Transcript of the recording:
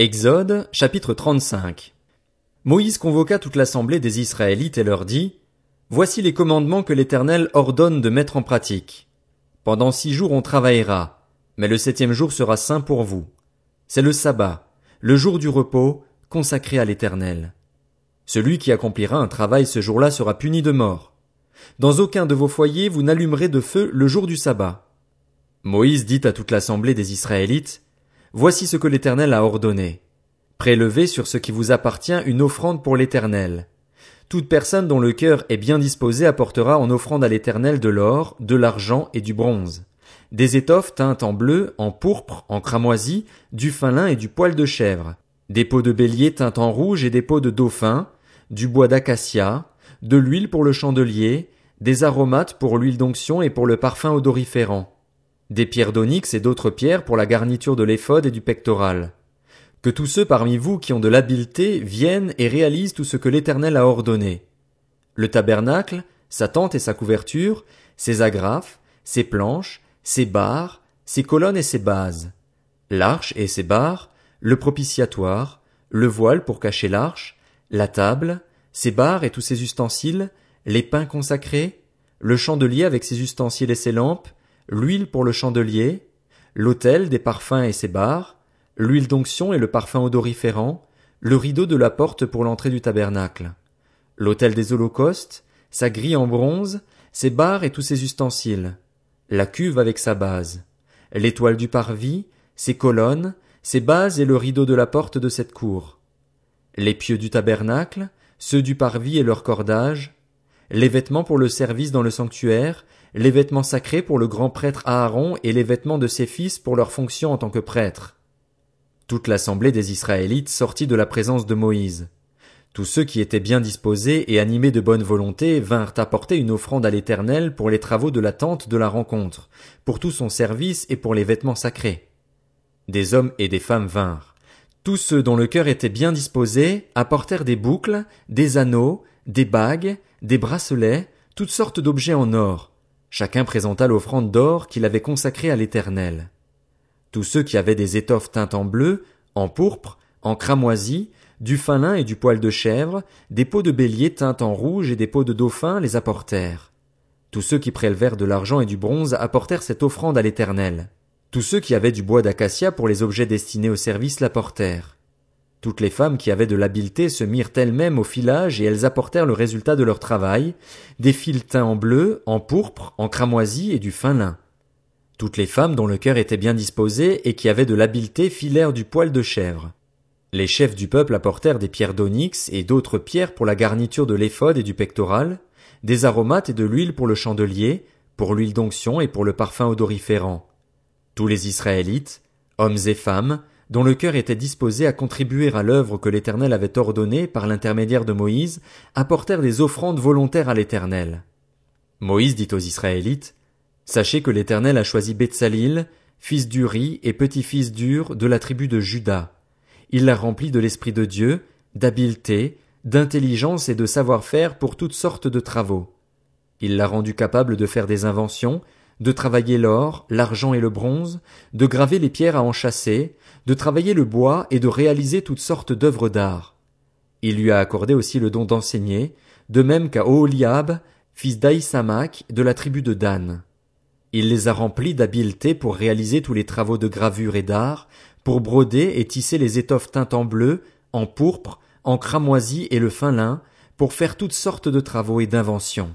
Exode, chapitre 35. Moïse convoqua toute l'assemblée des Israélites et leur dit, Voici les commandements que l'Éternel ordonne de mettre en pratique. Pendant six jours on travaillera, mais le septième jour sera saint pour vous. C'est le sabbat, le jour du repos, consacré à l'Éternel. Celui qui accomplira un travail ce jour-là sera puni de mort. Dans aucun de vos foyers vous n'allumerez de feu le jour du sabbat. Moïse dit à toute l'assemblée des Israélites, Voici ce que l'Éternel a ordonné. Prélevez sur ce qui vous appartient une offrande pour l'Éternel. Toute personne dont le cœur est bien disposé apportera en offrande à l'Éternel de l'or, de l'argent et du bronze, des étoffes teintes en bleu, en pourpre, en cramoisi, du fin lin et du poil de chèvre, des peaux de bélier teintes en rouge et des peaux de dauphin, du bois d'acacia, de l'huile pour le chandelier, des aromates pour l'huile d'onction et pour le parfum odoriférant, des pierres d'onyx et d'autres pierres pour la garniture de l'éphod et du pectoral. Que tous ceux parmi vous qui ont de l'habileté viennent et réalisent tout ce que l'Éternel a ordonné. Le tabernacle, sa tente et sa couverture, ses agrafes, ses planches, ses barres, ses colonnes et ses bases, l'arche et ses barres, le propitiatoire, le voile pour cacher l'arche, la table, ses barres et tous ses ustensiles, les pains consacrés, le chandelier avec ses ustensiles et ses lampes, l'huile pour le chandelier, l'autel des parfums et ses barres, l'huile d'onction et le parfum odoriférant, le rideau de la porte pour l'entrée du tabernacle, l'autel des holocaustes, sa grille en bronze, ses barres et tous ses ustensiles, la cuve avec sa base, l'étoile du parvis, ses colonnes, ses bases et le rideau de la porte de cette cour, les pieux du tabernacle, ceux du parvis et leurs cordages, les vêtements pour le service dans le sanctuaire, les vêtements sacrés pour le grand prêtre Aaron et les vêtements de ses fils pour leur fonction en tant que prêtres. Toute l'assemblée des Israélites sortit de la présence de Moïse. Tous ceux qui étaient bien disposés et animés de bonne volonté vinrent apporter une offrande à l'Éternel pour les travaux de la tente de la rencontre, pour tout son service et pour les vêtements sacrés. Des hommes et des femmes vinrent. Tous ceux dont le cœur était bien disposé apportèrent des boucles, des anneaux, des bagues, des bracelets, toutes sortes d'objets en or, Chacun présenta l'offrande d'or qu'il avait consacrée à l'Éternel. Tous ceux qui avaient des étoffes teintes en bleu, en pourpre, en cramoisi, du fin lin et du poil de chèvre, des peaux de bélier teintes en rouge et des peaux de dauphin les apportèrent. Tous ceux qui prélevèrent de l'argent et du bronze apportèrent cette offrande à l'Éternel. Tous ceux qui avaient du bois d'acacia pour les objets destinés au service l'apportèrent. Toutes les femmes qui avaient de l'habileté se mirent elles-mêmes au filage et elles apportèrent le résultat de leur travail, des fils teints en bleu, en pourpre, en cramoisi et du fin lin. Toutes les femmes dont le cœur était bien disposé et qui avaient de l'habileté filèrent du poil de chèvre. Les chefs du peuple apportèrent des pierres d'onyx et d'autres pierres pour la garniture de l'éphod et du pectoral, des aromates et de l'huile pour le chandelier, pour l'huile d'onction et pour le parfum odoriférant. Tous les Israélites, hommes et femmes, dont le cœur était disposé à contribuer à l'œuvre que l'Éternel avait ordonnée par l'intermédiaire de Moïse, apportèrent des offrandes volontaires à l'Éternel. Moïse dit aux Israélites, Sachez que l'Éternel a choisi Betsalil, fils d'Uri et petit-fils d'Ur de la tribu de Juda. Il l'a rempli de l'Esprit de Dieu, d'habileté, d'intelligence et de savoir-faire pour toutes sortes de travaux. Il l'a rendu capable de faire des inventions, de travailler l'or, l'argent et le bronze, de graver les pierres à enchâsser, de travailler le bois et de réaliser toutes sortes d'œuvres d'art. Il lui a accordé aussi le don d'enseigner, de même qu'à Oholiab, fils d'Aïsamak, de la tribu de Dan. Il les a remplis d'habileté pour réaliser tous les travaux de gravure et d'art, pour broder et tisser les étoffes teintes en bleu, en pourpre, en cramoisi et le fin lin, pour faire toutes sortes de travaux et d'inventions.